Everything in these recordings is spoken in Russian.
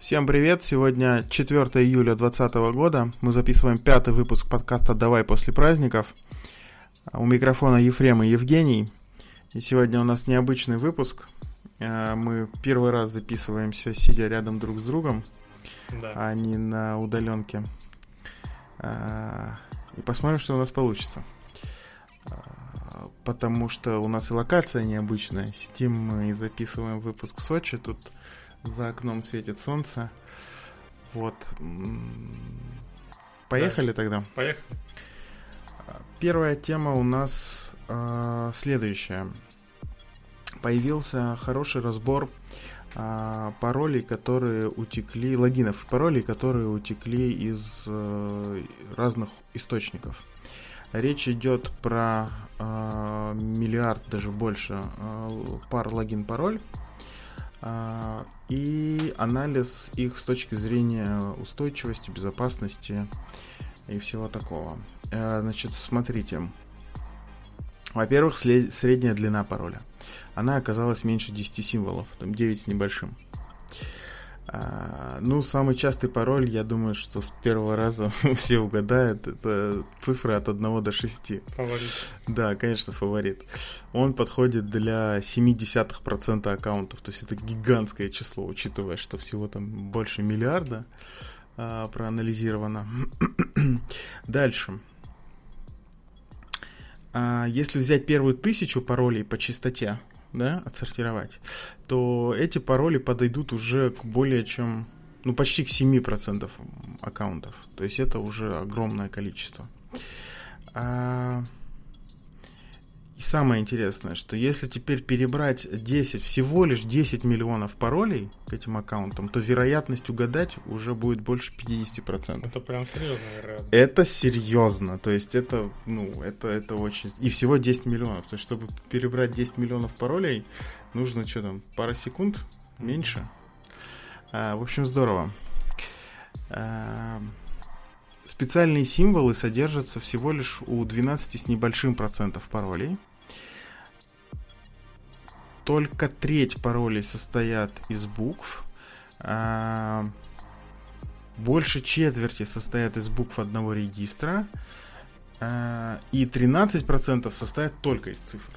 Всем привет! Сегодня 4 июля 2020 года. Мы записываем пятый выпуск подкаста «Давай после праздников». У микрофона Ефрем и Евгений. И сегодня у нас необычный выпуск. Э, мы первый раз записываемся, сидя рядом друг с другом, да. а не на удаленке. Э, и посмотрим, что у нас получится. Э, потому что у нас и локация необычная. Сидим мы и записываем выпуск в Сочи. Тут за окном светит солнце. Вот. Поехали да. тогда? Поехали. Первая тема у нас э, следующая. Появился хороший разбор э, паролей, которые утекли, логинов паролей, которые утекли из э, разных источников. Речь идет про э, миллиард, даже больше э, пар логин-пароль. А, и анализ их с точки зрения устойчивости, безопасности и всего такого. Э, значит, смотрите. Во-первых, средняя длина пароля. Она оказалась меньше 10 символов, там 9 с небольшим. А, ну, самый частый пароль, я думаю, что с первого раза все угадают. Это цифры от 1 до 6. Фаворит. Да, конечно, фаворит. Он подходит для 0,7% аккаунтов. То есть это гигантское число, учитывая, что всего там больше миллиарда а, проанализировано. Дальше. А, если взять первую тысячу паролей по частоте, да, отсортировать, то эти пароли подойдут уже к более чем, ну, почти к 7% аккаунтов. То есть это уже огромное количество. А, и самое интересное, что если теперь перебрать 10, всего лишь 10 миллионов паролей к этим аккаунтам, то вероятность угадать уже будет больше 50%. Это прям серьезно, вероятно. Это серьезно. То есть это, ну, это, это очень... И всего 10 миллионов. То есть, чтобы перебрать 10 миллионов паролей, нужно что там, пара секунд? Меньше? А, в общем, здорово. А, специальные символы содержатся всего лишь у 12 с небольшим процентов паролей только треть паролей состоят из букв. А, больше четверти состоят из букв одного регистра. А, и 13% состоят только из цифр.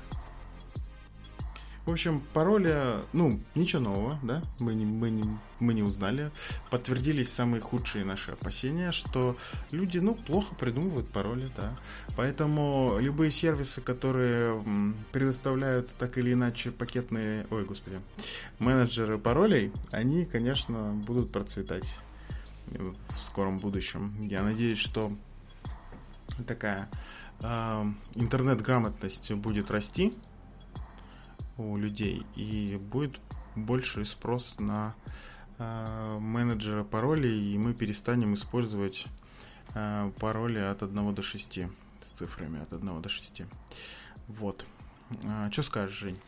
В общем, пароли, ну, ничего нового, да, мы не, мы, не, мы не узнали. Подтвердились самые худшие наши опасения, что люди, ну, плохо придумывают пароли, да. Поэтому любые сервисы, которые предоставляют так или иначе пакетные, ой, господи, менеджеры паролей, они, конечно, будут процветать в скором будущем. Я надеюсь, что такая э, интернет-грамотность будет расти, у людей, и будет больше спрос на э, менеджера паролей, и мы перестанем использовать э, пароли от 1 до 6 с цифрами от 1 до 6. Вот. А, что скажешь, Жень?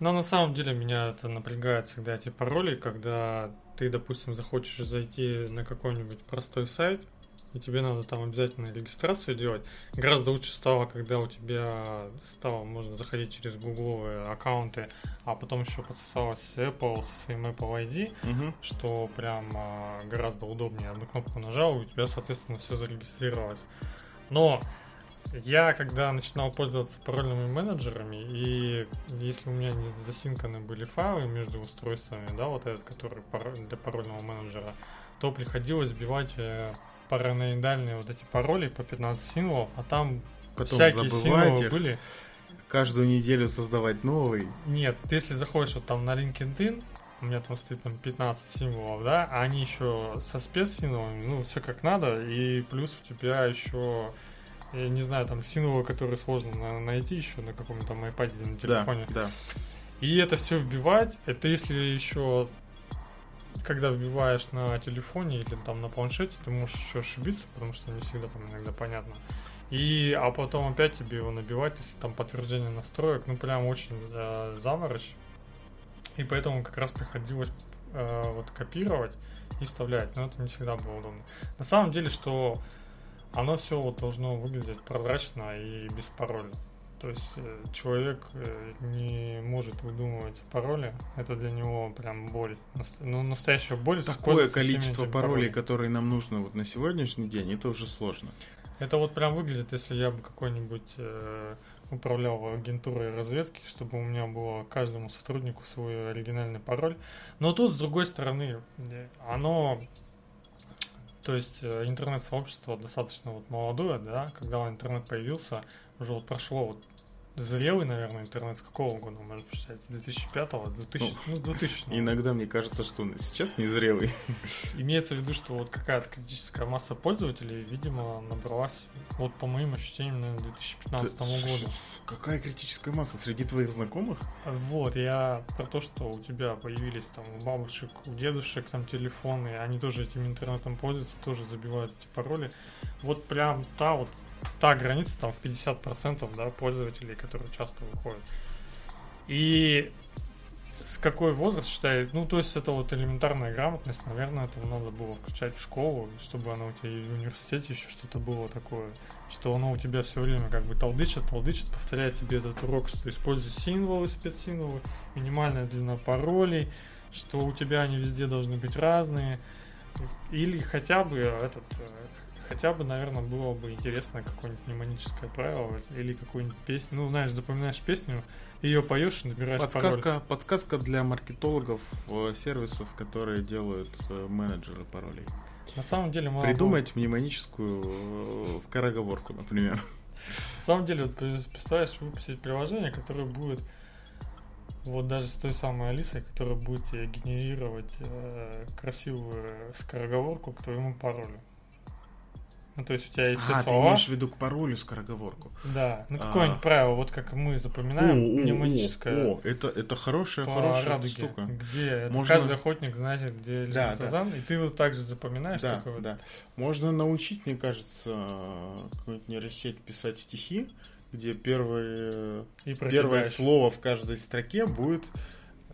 Ну, на самом деле, меня это напрягает всегда эти пароли, когда ты, допустим, захочешь зайти на какой-нибудь простой сайт, и тебе надо там обязательно регистрацию делать. Гораздо лучше стало, когда у тебя стало можно заходить через гугловые аккаунты, а потом еще подсосалась Apple со своим Apple ID, угу. что прям а, гораздо удобнее. Одну кнопку нажал, и у тебя, соответственно, все зарегистрировалось. Но я, когда начинал пользоваться парольными менеджерами, и если у меня не засинканы были файлы между устройствами, да, вот этот, который для парольного менеджера, то приходилось сбивать э, параноидальные вот эти пароли по 15 символов, а там Потом всякие символы их, были. Каждую неделю создавать новый. Нет, ты если заходишь вот там на LinkedIn, у меня там стоит там 15 символов, да, а они еще со спецсимволами, ну, все как надо, и плюс у тебя еще, я не знаю, там символы, которые сложно найти еще на каком-то iPad или на телефоне. Да, да. И это все вбивать, это если еще когда вбиваешь на телефоне или там на планшете, ты можешь еще ошибиться, потому что не всегда там иногда понятно. И, а потом опять тебе его набивать, если там подтверждение настроек, ну прям очень э, заморочь. И поэтому как раз приходилось э, вот копировать и вставлять, но это не всегда было удобно. На самом деле, что оно все вот должно выглядеть прозрачно и без пароля. То есть э, человек э, не может выдумывать пароли. Это для него прям боль. Ну, настоящая боль. Такое количество паролей, паролями. которые нам нужно вот на сегодняшний день, это уже сложно. Это вот прям выглядит, если я бы какой-нибудь э, управлял агентурой разведки, чтобы у меня было каждому сотруднику свой оригинальный пароль. Но тут, с другой стороны, оно... То есть э, интернет-сообщество достаточно вот молодое, да, когда интернет появился, уже вот прошло вот зрелый, наверное, интернет с какого года, может посчитать, с 2005 с 2000, ну, 2000 Иногда мне кажется, что он сейчас незрелый. Имеется в виду, что вот какая-то критическая масса пользователей, видимо, набралась, вот по моим ощущениям, наверное, 2015 Да, году. Какая критическая масса среди твоих знакомых? Вот, я про то, что у тебя появились там у бабушек, у дедушек там телефоны, они тоже этим интернетом пользуются, тоже забивают эти пароли. Вот прям та вот, та граница там в 50% да, пользователей, которые часто выходят. И с какой возраст считает, ну, то есть это вот элементарная грамотность, наверное, это надо было включать в школу, чтобы оно у тебя и в университете еще что-то было такое, что оно у тебя все время как бы толдычит, толдычит, повторяет тебе этот урок, что используй символы, спецсимволы, минимальная длина паролей, что у тебя они везде должны быть разные, или хотя бы этот, э, хотя бы, наверное, было бы интересно какое-нибудь мнемоническое правило или какую-нибудь песню, ну, знаешь, запоминаешь песню, ее поешь и набираешь пароль. Подсказка, подсказка для маркетологов э, сервисов, которые делают э, менеджеры паролей. На самом деле, мало Придумать мнемоническую э, скороговорку, например. На самом деле, вот пред- представляешь, выпустить приложение, которое будет вот даже с той самой Алисой, которая будет тебе генерировать э, красивую скороговорку к твоему паролю. Ну, то есть у тебя есть А, ты слова. имеешь в виду к паролю скороговорку. Да, ну А. какое-нибудь правило, вот как мы запоминаем, мнемоническое о, это, это хорошая, по хорошая радуге, штука. где Можно- каждый охотник знает, где лежит Да, да. сазан, и ты вот так же запоминаешь Да, такой вот. да. Можно научить, мне кажется, какую-нибудь нейросеть писать стихи, где первое, первое слово в каждой строке будет...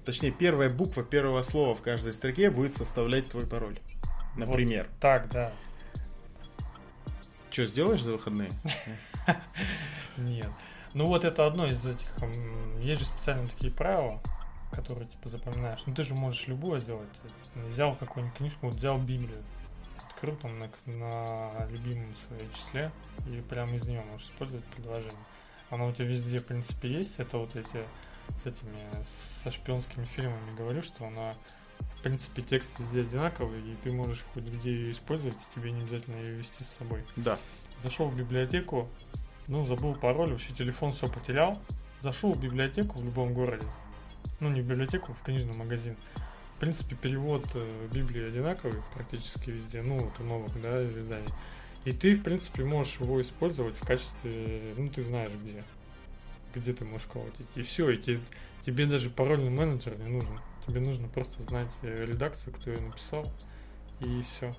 Точнее, первая буква первого слова в каждой строке будет составлять твой пароль. Например. Так, да. Что, сделаешь за выходные? Нет. Ну вот это одно из этих. Есть же специальные такие правила, которые типа запоминаешь. Ну ты же можешь любое сделать. Взял какую-нибудь книжку, вот взял Библию, открыл там на, на любимом своей числе и прямо из нее можешь использовать предложение. Оно у тебя везде, в принципе, есть. Это вот эти с этими со шпионскими фильмами говорю, что она принципе текст везде одинаковый, и ты можешь хоть где ее использовать, и тебе не обязательно ее вести с собой Да. зашел в библиотеку, ну, забыл пароль, вообще телефон все потерял. Зашел в библиотеку в любом городе. Ну, не в библиотеку, в книжный магазин. В принципе, перевод э, Библии одинаковый практически везде, ну, вот у новых, да, изданий. И ты, в принципе, можешь его использовать в качестве, ну, ты знаешь где. Где ты можешь колотить. И все, и те- тебе даже парольный менеджер не нужен. Тебе нужно просто знать э, редакцию, кто ее написал, и все.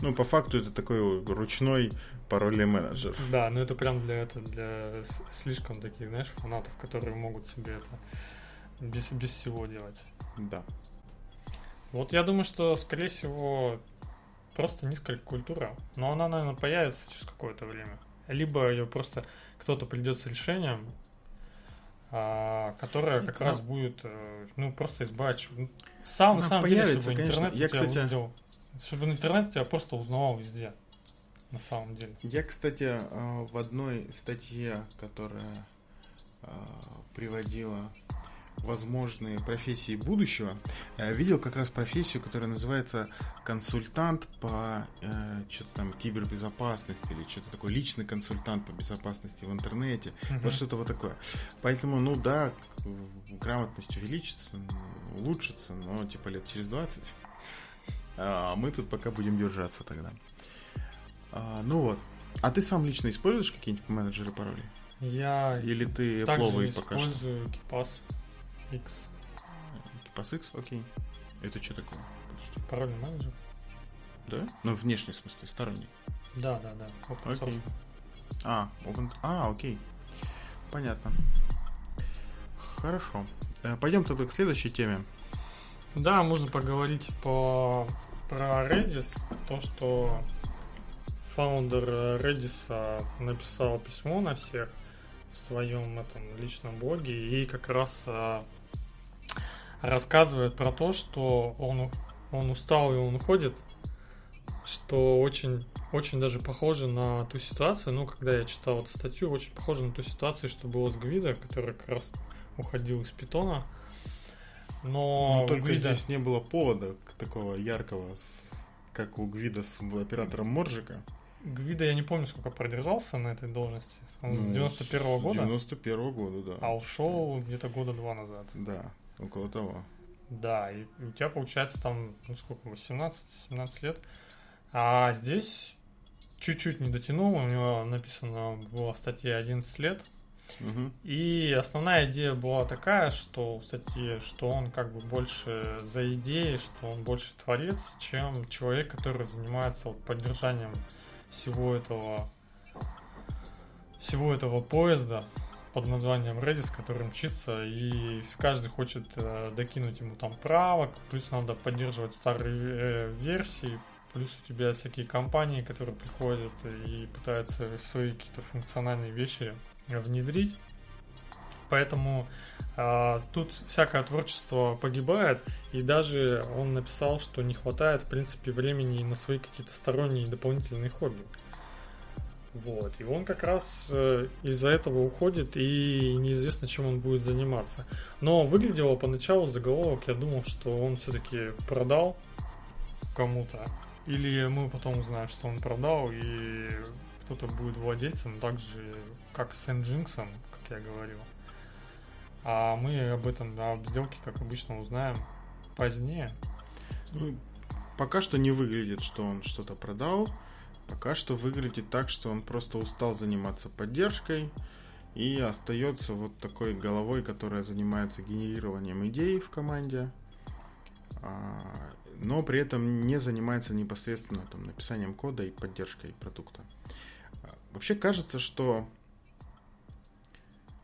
Ну, по факту это такой ручной парольный менеджер. Да, но это прям для это для слишком таких, знаешь, фанатов, которые могут себе это без, без всего делать. Да. Вот я думаю, что, скорее всего, просто низкая культура, но она, наверное, появится через какое-то время. Либо ее просто кто-то придет с решением, а, которое как Ну, раз будет, э, ну, просто избавить. ну, Сам, деле, появится, чтобы конечно. Я, кстати- увидел. Чтобы интернет тебя просто узнавал везде. На самом деле. Я, кстати, э, в одной статье, которая э, приводила возможные профессии будущего, э, видел как раз профессию, которая называется консультант по э, что-то там кибербезопасности или что-то такое, личный консультант по безопасности в интернете, Мгм. вот что-то вот такое. Поэтому, ну да, грамотность увеличится, улучшится, но типа лет через 20. А мы тут пока будем держаться тогда. А, ну вот. А ты сам лично используешь какие-нибудь менеджеры паролей? Я Или ты также пловый пока что? использую X. PassX? Окей. Это что такое? Подожди. Парольный менеджер. Да? Ну, внешний, в смысле, сторонний. Да, да, да. Open Окей. А, open... а, окей. Понятно. Хорошо. Э, Пойдем тогда к следующей теме. Да, можно поговорить по про Redis. То, что фаундер Redis написал письмо на всех в своем этом личном блоге и как раз а, рассказывает про то, что он, он устал и он уходит, что очень, очень даже похоже на ту ситуацию, ну, когда я читал эту статью, очень похоже на ту ситуацию, что было с Гвида, который как раз уходил из питона. Но, Но только Гвида... здесь не было повода такого яркого, как у Гвида с оператором Моржика. Гвида я не помню, сколько продержался на этой должности. Он ну, с 91 -го года? 91 -го года, да. А ушел где-то года два назад. Да, около того. Да, и у тебя получается там, ну сколько, 18-17 лет. А здесь чуть-чуть не дотянул, у него написано в статье 11 лет. Угу. И основная идея была такая, что, кстати, что он как бы больше за идеей, что он больше творец, чем человек, который занимается вот поддержанием всего этого всего этого поезда под названием Redis, который мчится, и каждый хочет э, докинуть ему там правок, плюс надо поддерживать старые э, версии, плюс у тебя всякие компании, которые приходят и пытаются свои какие-то функциональные вещи внедрить. Поэтому а, тут всякое творчество погибает, и даже он написал, что не хватает, в принципе, времени на свои какие-то сторонние дополнительные хобби. Вот. И он как раз э, из-за этого уходит, и неизвестно, чем он будет заниматься. Но выглядело поначалу заголовок, я думал, что он все-таки продал кому-то. Или мы потом узнаем, что он продал, и кто-то будет владельцем, так же, как с Nginx, как я говорил. А мы об этом, об сделке, как обычно, узнаем позднее. Ну, пока что не выглядит, что он что-то продал. Пока что выглядит так, что он просто устал заниматься поддержкой и остается вот такой головой, которая занимается генерированием идей в команде, а, но при этом не занимается непосредственно там, написанием кода и поддержкой продукта. А, вообще кажется, что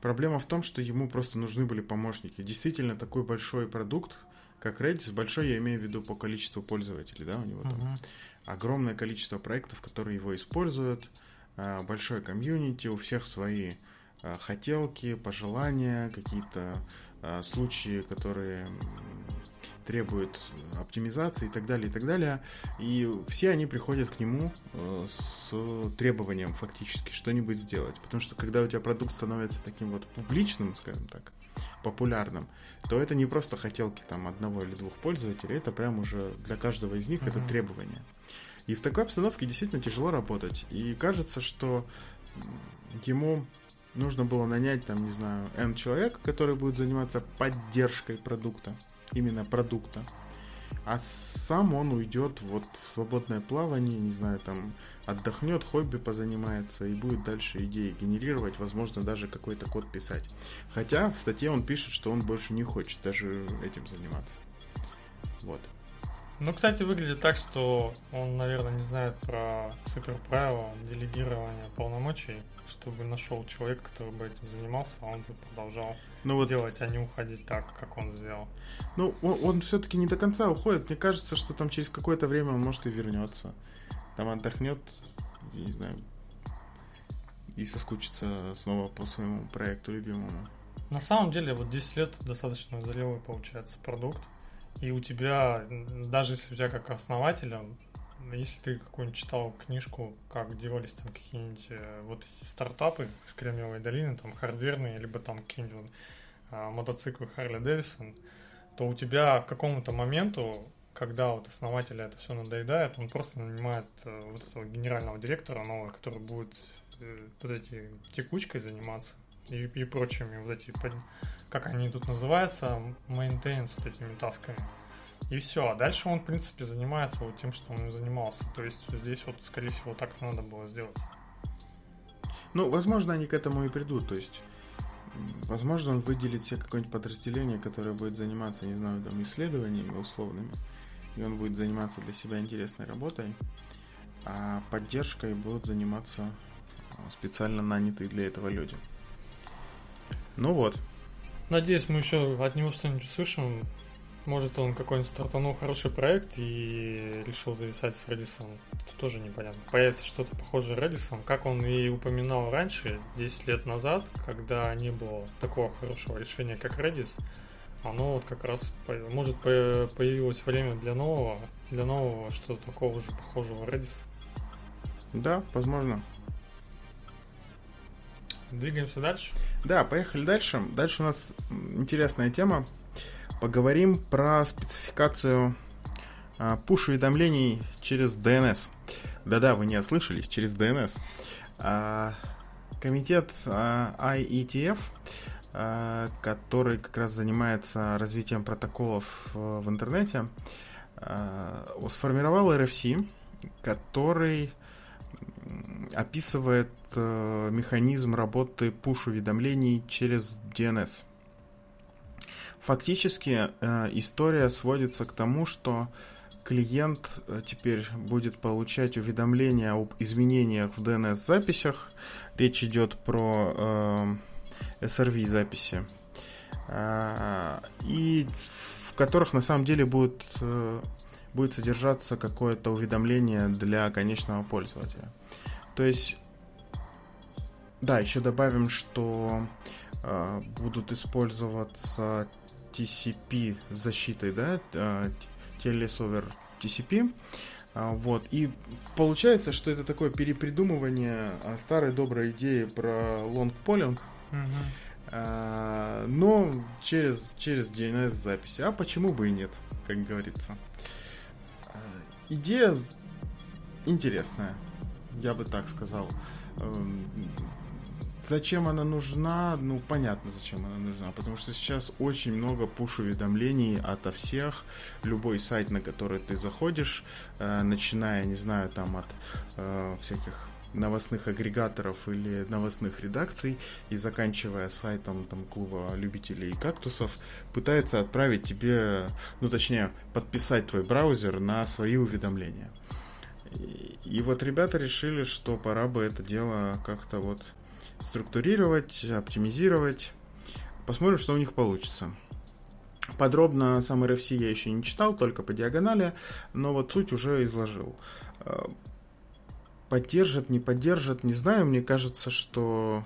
Проблема в том, что ему просто нужны были помощники. Действительно, такой большой продукт, как Redis, большой я имею в виду по количеству пользователей, да, у него там uh-huh. огромное количество проектов, которые его используют, а, большой комьюнити, у всех свои а, хотелки, пожелания, какие-то а, случаи, которые требуют оптимизации и так далее, и так далее. И все они приходят к нему э, с требованием фактически что-нибудь сделать. Потому что когда у тебя продукт становится таким вот публичным, скажем так, популярным, то это не просто хотелки там одного или двух пользователей, это прям уже для каждого из них mm-hmm. это требование. И в такой обстановке действительно тяжело работать. И кажется, что ему нужно было нанять, там, не знаю, N человек, который будет заниматься поддержкой продукта именно продукта. А сам он уйдет вот в свободное плавание, не знаю, там отдохнет, хобби позанимается и будет дальше идеи генерировать, возможно, даже какой-то код писать. Хотя в статье он пишет, что он больше не хочет даже этим заниматься. Вот. Ну, кстати, выглядит так, что он, наверное, не знает про супер правила делегирования полномочий, чтобы нашел человека, который бы этим занимался, а он бы продолжал ну, вот... делать, а не уходить так, как он сделал. Ну, он, он все-таки не до конца уходит. Мне кажется, что там через какое-то время он может и вернется. Там отдохнет, не знаю, и соскучится снова по своему проекту любимому. На самом деле, вот 10 лет достаточно зрелый получается продукт. И у тебя, даже если у тебя как основателя, если ты какую-нибудь читал книжку, как делались там какие-нибудь э, вот эти стартапы с Кремниевой долины, там хардверные, либо там какие-нибудь а, мотоциклы Харли Дэвисон, то у тебя к какому-то моменту, когда вот основателя это все надоедает, он просто нанимает э, вот этого генерального директора нового, который будет э, вот эти текучкой заниматься и, и прочими вот эти, как они тут называются, maintenance вот этими тасками. И все. А дальше он, в принципе, занимается вот тем, что он занимался. То есть здесь вот, скорее всего, так надо было сделать. Ну, возможно, они к этому и придут. То есть, возможно, он выделит себе какое-нибудь подразделение, которое будет заниматься, не знаю, там, исследованиями условными. И он будет заниматься для себя интересной работой. А поддержкой будут заниматься а, специально нанятые для этого люди. Ну вот. Надеюсь, мы еще от него что-нибудь услышим Может, он какой-нибудь стартанул хороший проект и решил зависать с Redis. Это тоже непонятно. Появится что-то похожее Redis, как он и упоминал раньше, 10 лет назад, когда не было такого хорошего решения, как Redis, оно вот как раз, может, появилось время для нового, для нового, что-то такого же похожего Redis. Да, возможно. Двигаемся дальше. Да, поехали дальше. Дальше у нас интересная тема. Поговорим про спецификацию а, push-уведомлений через DNS. Да-да, вы не ослышались, через DNS. А, комитет IETF, а, который как раз занимается развитием протоколов а, в интернете, сформировал RFC, который описывает э, механизм работы push-уведомлений через DNS. Фактически э, история сводится к тому, что клиент э, теперь будет получать уведомления об изменениях в DNS-записях. Речь идет про э, SRV-записи. Э, и в которых на самом деле будет, э, будет содержаться какое-то уведомление для конечного пользователя. То есть, да, еще добавим, что э, будут использоваться TCP защитой, да, э, телесовер TCP. Э, вот, и получается, что это такое перепридумывание старой доброй идеи про polling, э, но через, через DNS-записи. А почему бы и нет, как говорится. Э, идея интересная я бы так сказал. Зачем она нужна? Ну, понятно, зачем она нужна. Потому что сейчас очень много пуш-уведомлений ото всех. Любой сайт, на который ты заходишь, э, начиная, не знаю, там от э, всяких новостных агрегаторов или новостных редакций и заканчивая сайтом там клуба любителей кактусов, пытается отправить тебе, ну точнее, подписать твой браузер на свои уведомления. И, вот ребята решили, что пора бы это дело как-то вот структурировать, оптимизировать. Посмотрим, что у них получится. Подробно сам RFC я еще не читал, только по диагонали, но вот суть уже изложил. Э, поддержат, не поддержат, не знаю. Мне кажется, что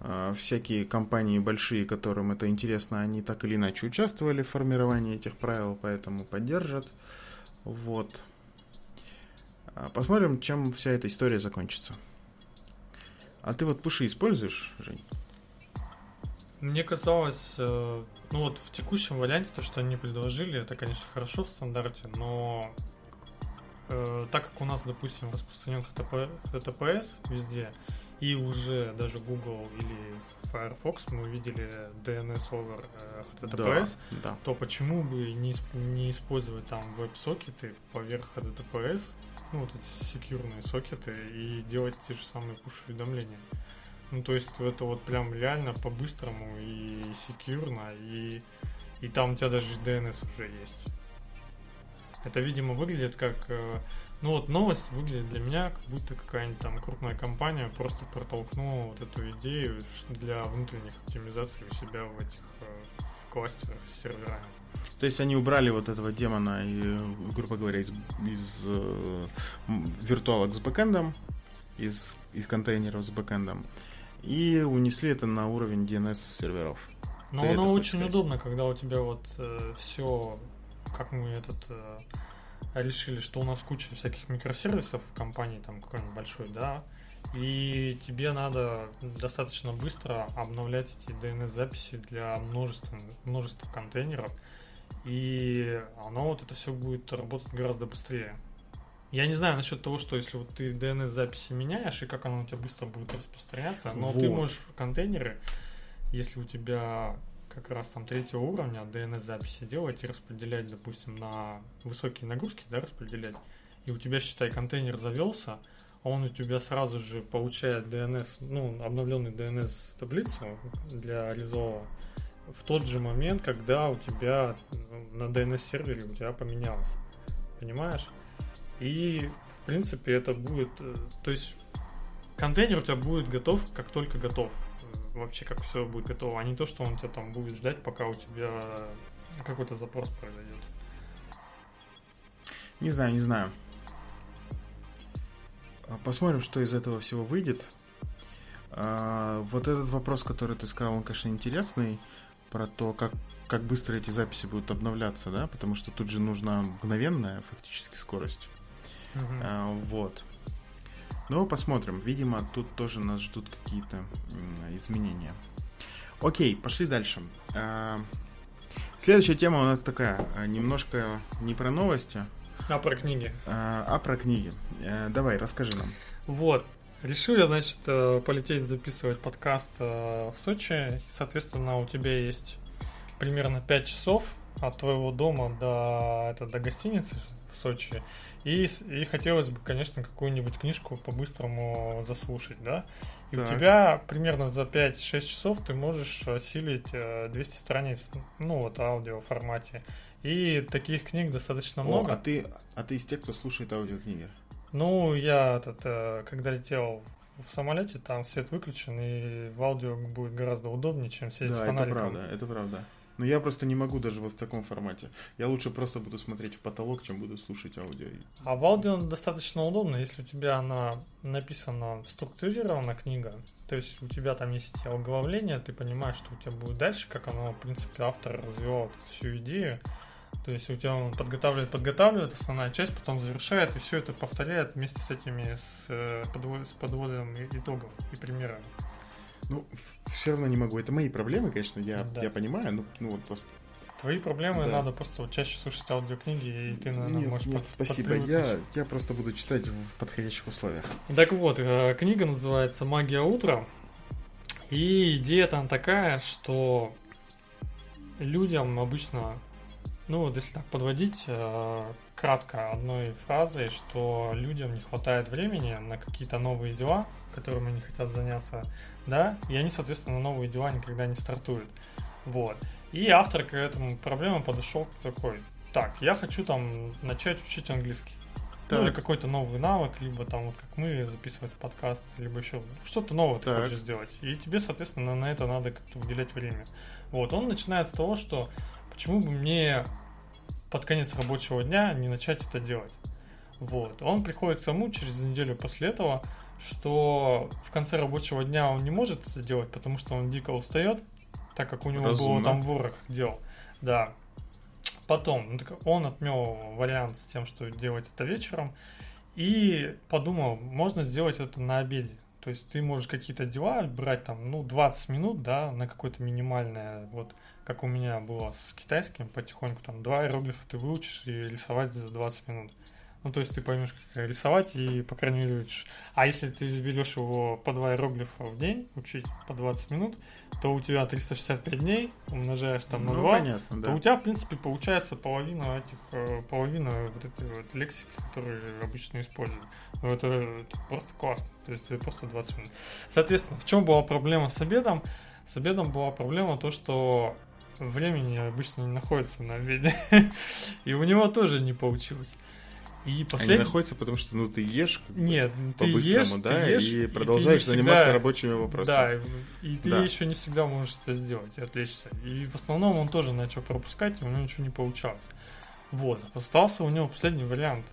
э, всякие компании большие, которым это интересно, они так или иначе участвовали в формировании этих правил, поэтому поддержат. Вот. А, посмотрим, чем вся эта история закончится. А ты вот пуши используешь, Жень? Мне казалось, э, ну вот в текущем варианте то, что они предложили, это, конечно, хорошо в стандарте, но э, так как у нас, допустим, распространен HTTP, HTTPS везде, и уже даже Google или Firefox мы увидели DNS over э, HTTPS, да, да. то почему бы не, не использовать там веб-сокеты поверх HTTPS ну, вот эти секьюрные сокеты и делать те же самые push-уведомления. Ну, то есть это вот прям реально по-быстрому и секьюрно, и, и там у тебя даже DNS уже есть. Это, видимо, выглядит как... Э, ну вот новость выглядит для меня, как будто какая-нибудь там крупная компания просто протолкнула вот эту идею для внутренних оптимизаций у себя в этих э, в кластерах с серверами. То есть они убрали вот этого демона, и, грубо говоря, из, из э, виртуалок с бэкэндом, из, из контейнеров с бэкэндом, и унесли это на уровень DNS серверов. Но Ты оно очень сказать? удобно, когда у тебя вот э, все, как мы этот э, решили, что у нас куча всяких микросервисов в компании, там какой-нибудь большой, да, и тебе надо достаточно быстро обновлять эти DNS-записи для множества, множества контейнеров, и оно вот это все будет работать гораздо быстрее. Я не знаю насчет того, что если вот ты DNS-записи меняешь, и как оно у тебя быстро будет распространяться, но вот. ты можешь контейнеры, если у тебя как раз там третьего уровня DNS-записи делать и распределять, допустим, на высокие нагрузки, да, распределять. И у тебя, считай, контейнер завелся, он у тебя сразу же получает DNS, ну, обновленный DNS таблицу для резового в тот же момент, когда у тебя на DNS-сервере у тебя поменялось. Понимаешь? И, в принципе, это будет... Э, то есть, контейнер у тебя будет готов, как только готов. Вообще, как все будет готово. А не то, что он тебя там будет ждать, пока у тебя какой-то запрос произойдет. Не знаю, не знаю. А, посмотрим, что из этого всего выйдет. А, вот этот вопрос, который ты сказал, он, конечно, интересный. Про то, как, как быстро эти записи будут обновляться, да? Потому что тут же нужна мгновенная фактически скорость. Мгм. А, вот. Ну, посмотрим. Видимо, тут тоже нас ждут какие-то изменения. Окей, пошли дальше. А, Следующая тема у нас такая, немножко не про новости, А про книги. а а про книги. Э, Давай, расскажи нам. Вот. Решил я, значит, э, полететь записывать подкаст э, в Сочи. Соответственно, у тебя есть примерно 5 часов от твоего дома до, это, до гостиницы в Сочи. И, с- и хотелось бы, конечно, какую-нибудь книжку по-быстрому заслушать, да? И Так. у тебя примерно за 5-6 часов ты можешь осилить э, 200 страниц, ну вот аудио формате. И таких книг достаточно О, много. а ты, а ты из тех, кто слушает аудиокниги? Ну, я этот, э, когда летел в самолете, там свет выключен, и в аудио будет гораздо удобнее, чем сидеть с Да, это фонариком. правда, это правда. Но я просто не могу даже вот в таком формате. Я лучше просто буду смотреть в потолок, чем буду слушать аудио. А в аудио достаточно удобно, если у тебя она написана структурирована книга, то есть у тебя там есть эти оглавления, ты понимаешь, что у тебя будет дальше, как оно, в принципе, автор развивал всю идею. То есть у тебя он подготавливает, подготавливает основная часть, потом завершает, и все это повторяет вместе с этими, с, э, подво- с подводом итогов и примерами. Ну, все равно не могу. Это мои проблемы, конечно, я, Да. я понимаю, ну, ну вот просто. Твои проблемы Да. надо просто вот чаще слушать аудиокниги, и ты, наверное, нет, можешь нет, под- спасибо. Я, я просто буду читать в подходящих условиях. Так вот, э, книга называется «Магия утра». И идея там такая, что людям обычно, ну вот если так подводить э, кратко одной фразой, что людям не хватает времени на какие-то новые дела, которыми они хотят заняться, да, и они, соответственно, новые дела никогда не стартуют. Вот. И автор к этому проблеме подошел такой, так, я хочу там начать учить английский. Ну, или Так. какой-то новый навык, либо там вот как мы записывать подкаст, либо еще что-то новое ты Так. хочешь сделать. И тебе, соответственно, на это надо как-то уделять время. Вот, он начинает с того, что почему бы мне под конец рабочего дня не начать это делать. Вот. Он приходит к тому через неделю после этого, что в конце рабочего дня он не может это делать, потому что он дико устает, так как у него было Разумно. там ворох дел. Да. Потом ну, он отмел вариант с тем, что делать это вечером, и подумал, можно сделать это на обеде. То есть ты можешь какие-то дела брать там, ну, 20 минут, да, на какое-то минимальное, вот, как у меня было с китайским, потихоньку там два иероглифа ты выучишь и рисовать за 20 минут. Ну, то есть ты поймешь, как рисовать и, по крайней мере, учишь. А если ты берешь его по два иероглифа в день, учить по 20 минут, то у тебя 365 дней, умножаешь там на ну, 2, понятно, то да. у тебя, в принципе, получается половина этих, э, половина вот этой вот лексики, которую обычно используют. Ну, это, это просто классно. То есть это просто 20 минут. Соответственно, в чем была проблема с обедом? С обедом была проблема то, что времени обычно не находится на обеде. И у него тоже не получилось. И Они последний... находятся, потому что ну ты ешь Нет, ты по-быстрому, ешь, да, ты ешь, и ты продолжаешь всегда- заниматься рабочими вопросами. Да, и, и ты Да. еще не всегда можешь это сделать и отвлечься. И в основном он тоже начал пропускать, и у него ничего не получалось. Вот, остался у него последний вариант.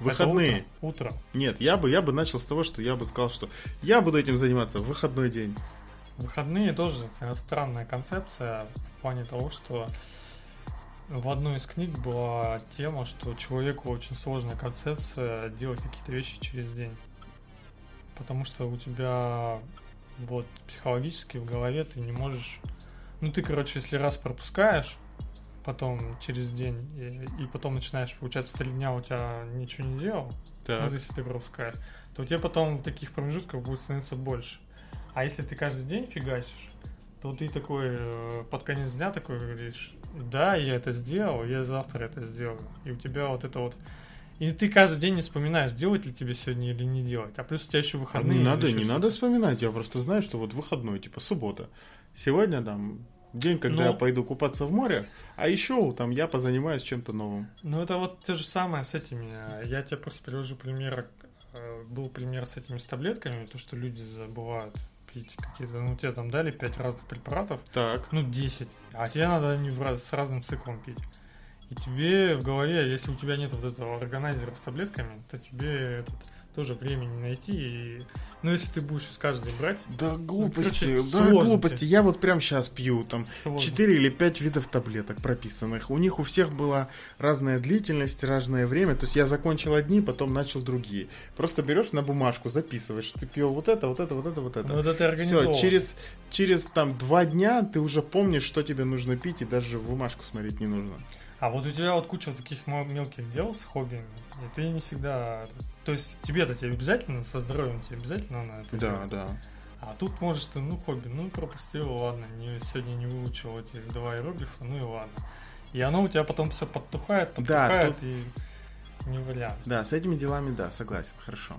Это Выходные. Утро. утро. Нет, я бы, я бы начал с того, что я бы сказал, что я буду этим заниматься в выходной день. Выходные тоже странная концепция в плане того, что в одной из книг была тема, что человеку очень сложная концепция делать какие-то вещи через день. Потому что у тебя вот психологически в голове ты не можешь... Ну ты, короче, если раз пропускаешь, потом через день, и, и потом начинаешь, получается, три дня у тебя ничего не делал, ну, если ты пропускаешь, то у тебя потом таких промежутков будет становиться больше. А если ты каждый день фигачишь, то ты такой э, под конец дня такой говоришь, да, я это сделал, я завтра это сделаю. И у тебя вот это вот... И ты каждый день не вспоминаешь, делать ли тебе сегодня или не делать. А плюс у тебя еще А выходные. не или надо, не надо вспоминать. Я просто знаю, что вот выходной, типа суббота. Сегодня там день, когда Ну. я пойду купаться в море, а еще там я позанимаюсь чем-то новым. Ну, это вот то же самое с этими. Я тебе просто привожу пример. э, Был пример с этими с таблетками, то, что люди забывают пить какие-то, ну, тебе там дали 5 разных препаратов, Так. ну, 10, а тебе надо они в раз- с разным циклом пить. И тебе в голове, если у тебя нет вот этого органайзера с таблетками, то тебе этот, тоже времени найти. И... Ну, если ты будешь из каждой брать, Да глупости, короче, да сложности. глупости. Я вот прям сейчас пью там сложно. 4 или 5 видов таблеток прописанных. У них у всех была разная длительность, разное время. То есть я закончил одни, потом начал другие. Просто берешь на бумажку, записываешь, что ты пил вот это, вот это, вот это, вот это. Ну, вот это Все, организовано. через, через там два дня ты уже помнишь, что тебе нужно пить, и даже в бумажку смотреть не нужно. А вот у тебя вот куча вот таких мелких дел с хоббиями, и ты не всегда... То есть тебе-то тебе обязательно, со здоровьем тебе обязательно на это Да, делать. да. А тут можешь ты, ну, хобби, ну, пропустил, ладно, не, сегодня не выучил эти два иероглифа, ну и ладно. И оно у тебя потом все подтухает, Да, подтухает, и не вариант. Да, с этими делами, да, согласен, хорошо.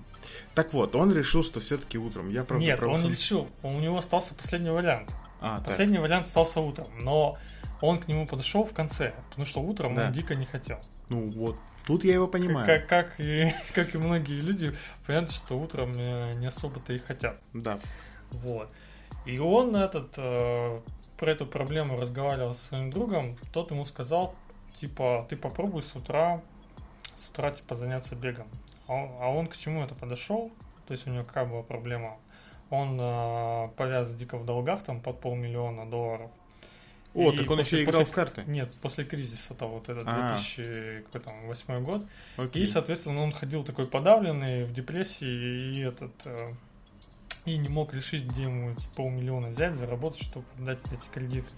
Так вот, он решил, что все-таки утром. Я правда Нет, правда- он не решил, у него остался последний вариант. А, так. Последний вариант остался утром, но он к нему подошел в конце, потому что утром Да. он дико не хотел. Ну вот, тут я его понимаю. Как, как, и, как и многие люди, понятно, что утром не особо-то и хотят. Да. Вот. И он этот э, про эту проблему разговаривал со своим другом. Тот ему сказал, типа, ты попробуй с утра, с утра типа заняться бегом. А он, а он к чему это подошел? То есть у него какая была проблема? Он э, повяз дико в долгах, там под полмиллиона долларов. О, И так он после- еще играл после- в карты. Нет, после кризиса-то вот этот А. 2008 год. Окей. И, соответственно, он ходил такой подавленный, в депрессии, и этот э, и не мог решить, где ему эти полмиллиона взять, заработать, чтобы дать эти кредиты.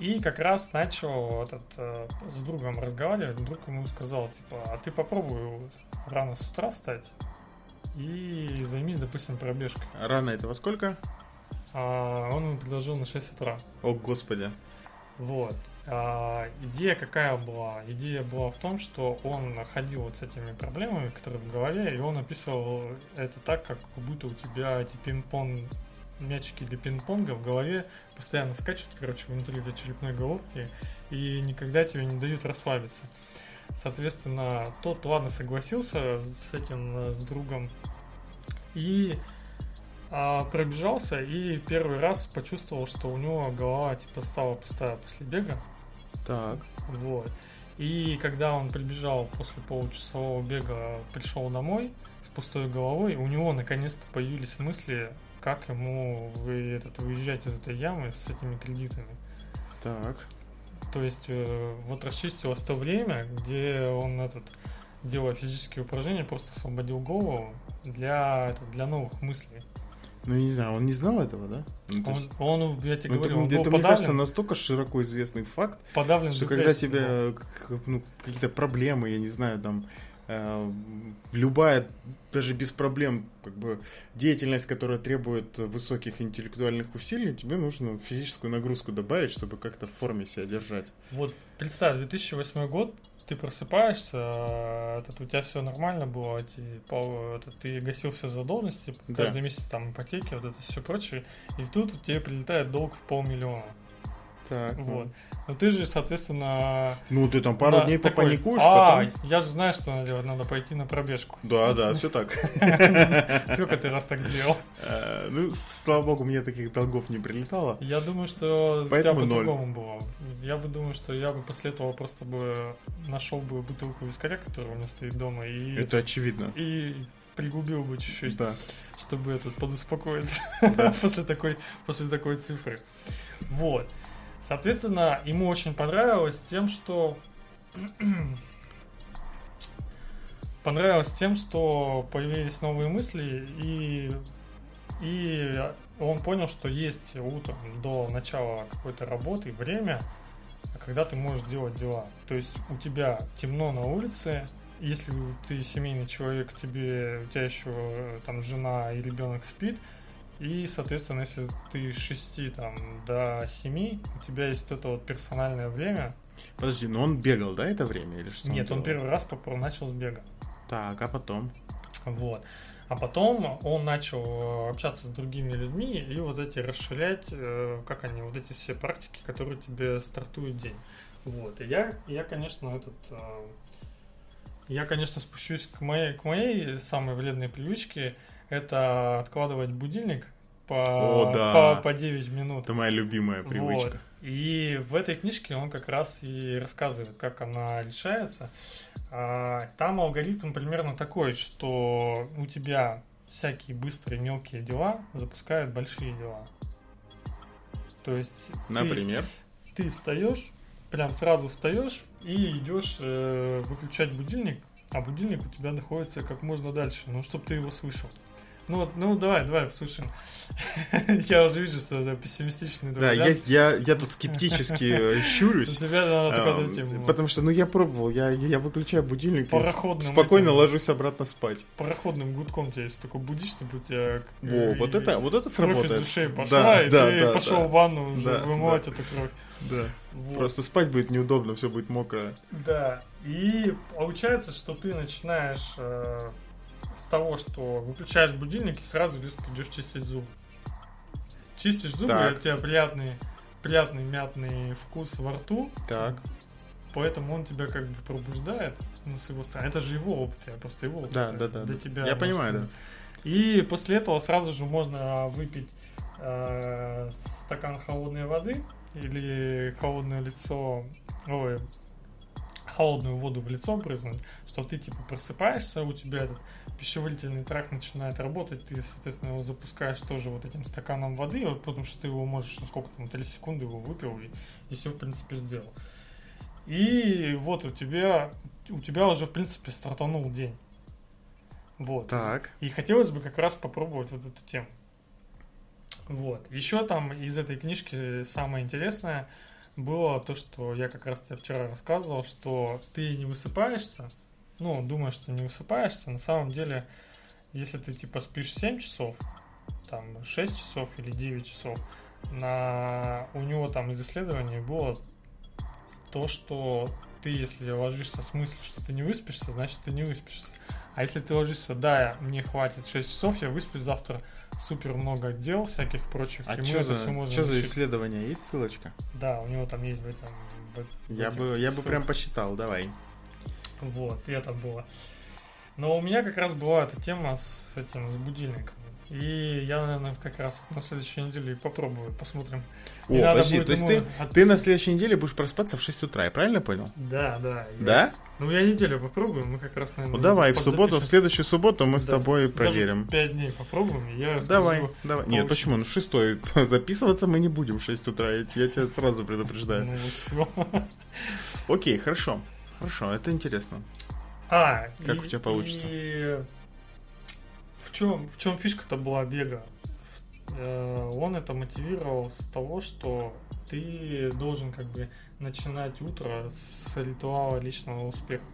И как раз начал этот, э, с другом разговаривать, друг ему сказал, типа, а ты попробуй вот рано с утра встать и займись, допустим, пробежкой. Рано это во сколько? А он ему предложил на 6 утра. О, господи. Вот. А, идея какая была? Идея была в том, что он ходил вот с этими проблемами, которые в голове, и он описывал это так, как будто у тебя эти пинг-понг мячики для пинг-понга в голове постоянно скачут, короче, внутри этой черепной головки и никогда тебе не дают расслабиться. Соответственно, тот, ладно, согласился с этим, э, с другом и а, пробежался и первый раз почувствовал, что у него голова типа стала пустая после бега. Так. Вот. И когда он прибежал после получасового бега, пришел домой с пустой головой, у него наконец-то появились мысли, как ему вы, этот, выезжать из этой ямы с этими кредитами. Так. То есть э, вот расчистилось то время, где он этот, делая физические упражнения, просто освободил голову для, для новых мыслей. Ну, я не знаю, он не знал этого, да? Ну, Он, есть- он, я тебе ну, говорю, он был это, мне кажется, подавлен, настолько широко известный факт, подавлен что когда тебе к- ну, какие-то проблемы, я не знаю, там э, любая, даже без проблем, как бы деятельность, которая требует высоких интеллектуальных усилий, тебе нужно физическую нагрузку добавить, чтобы как-то в форме себя держать. Вот представь, 2008 год, ты просыпаешься, а, этот, у тебя все нормально было, эти, пол- это, ты гасил все задолженности, Да. каждый месяц там ипотеки, вот это все прочее, и тут у тебя прилетает долг в полмиллиона. Так. Вот. Но ты же, соответственно... Ну, ты там пару да, дней такой, попаникуешь, а, потом... я же знаю, что надо делать, надо пойти на пробежку. Да, да, все так. Сколько ты раз так делал? Э, Ну, слава богу, мне таких долгов не прилетало. Я думаю, что Поэтому у тебя по-другому было. Я бы думаю, что я бы после этого просто бы нашел бы бутылку вискаря, которая у меня стоит дома, и, Это очевидно. и пригубил бы чуть-чуть, Да. чтобы этот подуспокоиться Да. после такой после такой цифры. Вот. Соответственно, ему очень понравилось тем, что понравилось тем, что появились новые мысли и и он понял, что есть утром до начала какой-то работы время, когда ты можешь делать дела. То есть у тебя темно на улице, если ты семейный человек, тебе у тебя еще э, там жена и ребенок спит, и, соответственно, если ты с 6 там, до 7, у тебя есть вот это вот персональное время. Подожди, но он бегал, да, это время или что? Нет, он делал? первый раз начал с бега. Так, а потом? Вот. А потом он начал э, общаться с другими людьми и вот эти расширять, э, как они, вот эти все практики, которые тебе стартуют день. Вот. И я, я конечно, этот... э, Я, конечно, спущусь к моей, к моей самой вредной привычке. Это откладывать будильник по, О, да. по, по 9 минут. Это моя любимая привычка. Вот. И в этой книжке он как раз и рассказывает, как она решается. А, Там алгоритм примерно такой, что у тебя всякие быстрые мелкие дела запускают большие дела. То есть ты- Например. ты встаешь, прям сразу встаешь и идешь э, выключать будильник, а будильник у тебя находится как можно дальше, ну, чтобы ты его слышал. Ну, вот, ну, давай, давай, послушаем. Я уже вижу, что это пессимистичный Да, я, я, я тут скептически э, У щурюсь. тебя надо а, только этим Потому что, ну, я пробовал, я, я выключаю будильник и пароходным, спокойно этим, ложусь обратно спать. пароходным гудком тебя, если такой будешь, чтобы у тебя... Во, вот это, вот это Кровь из сработает. ушей пошла, Да, и да, ты да, пошел да. в ванну уже Да, вымывать да. эту кровь. Да. Вот. Просто спать будет неудобно, все будет мокрое. Да, и получается, что ты начинаешь э, с того, что выключаешь будильник и сразу резко идешь чистить зубы. Чистишь зубы, Так. и у тебя приятный, приятный мятный вкус во рту, Так. поэтому он тебя как бы пробуждает ну, с его стороны. Это же его опыт, я просто его опыт. Да, э, да, да, да. тебя. Я понимаю, да. И после этого сразу же можно выпить э, стакан холодной воды или холодное лицо, ой, холодную воду в лицо брызнуть, чтобы ты типа просыпаешься, у тебя этот пищеварительный тракт начинает работать, ты, соответственно, его запускаешь тоже вот этим стаканом воды, вот потому что ты его можешь, ну сколько там, 3 секунды его выпил и, и все, в принципе, сделал. И вот у тебя, у тебя уже, в принципе, стартанул день. Вот. Так. И хотелось бы как раз попробовать вот эту тему. Вот. Еще там из этой книжки самое интересное было то, что я как раз тебе вчера рассказывал, что ты не высыпаешься, ну, думаешь, что не высыпаешься, на самом деле, если ты типа спишь 7 часов, там 6 часов или 9 часов, на... у него там из исследований было то, что ты, если ложишься с мыслью, что ты не выспишься, значит, ты не выспишься. А если ты ложишься, да, мне хватит 6 часов, я высплюсь завтра супер много дел всяких прочих, А что за, чё за исследование? Есть ссылочка? Да, у него там есть в этом... в- в Я этих бы, я бы прям посчитал, давай. Вот, и это было. Но у меня как раз была эта тема с этим, с будильником. И я, наверное, как раз на следующей неделе попробую, посмотрим. О, И подожди, то есть ты, ты отписать. на следующей неделе будешь проспаться в 6 утра, я правильно понял? Да, да. я- Да? Ну, я неделю попробую, мы как раз, наверное... Ну давай, в субботу, в следующую субботу мы с Да. тобой Даже проверим. пять дней попробуем, и я расскажу. Давай, давай. Нет, почему? Ну, шестой. Записываться мы не будем в 6 утра, я, я тебя сразу предупреждаю. Ну, всё. Окей, хорошо. Хорошо, это интересно. А, Как и- у тебя получится? И чем, в чем фишка-то была бега? Э, Он это мотивировал с того, что ты должен как бы начинать утро с ритуала личного успеха.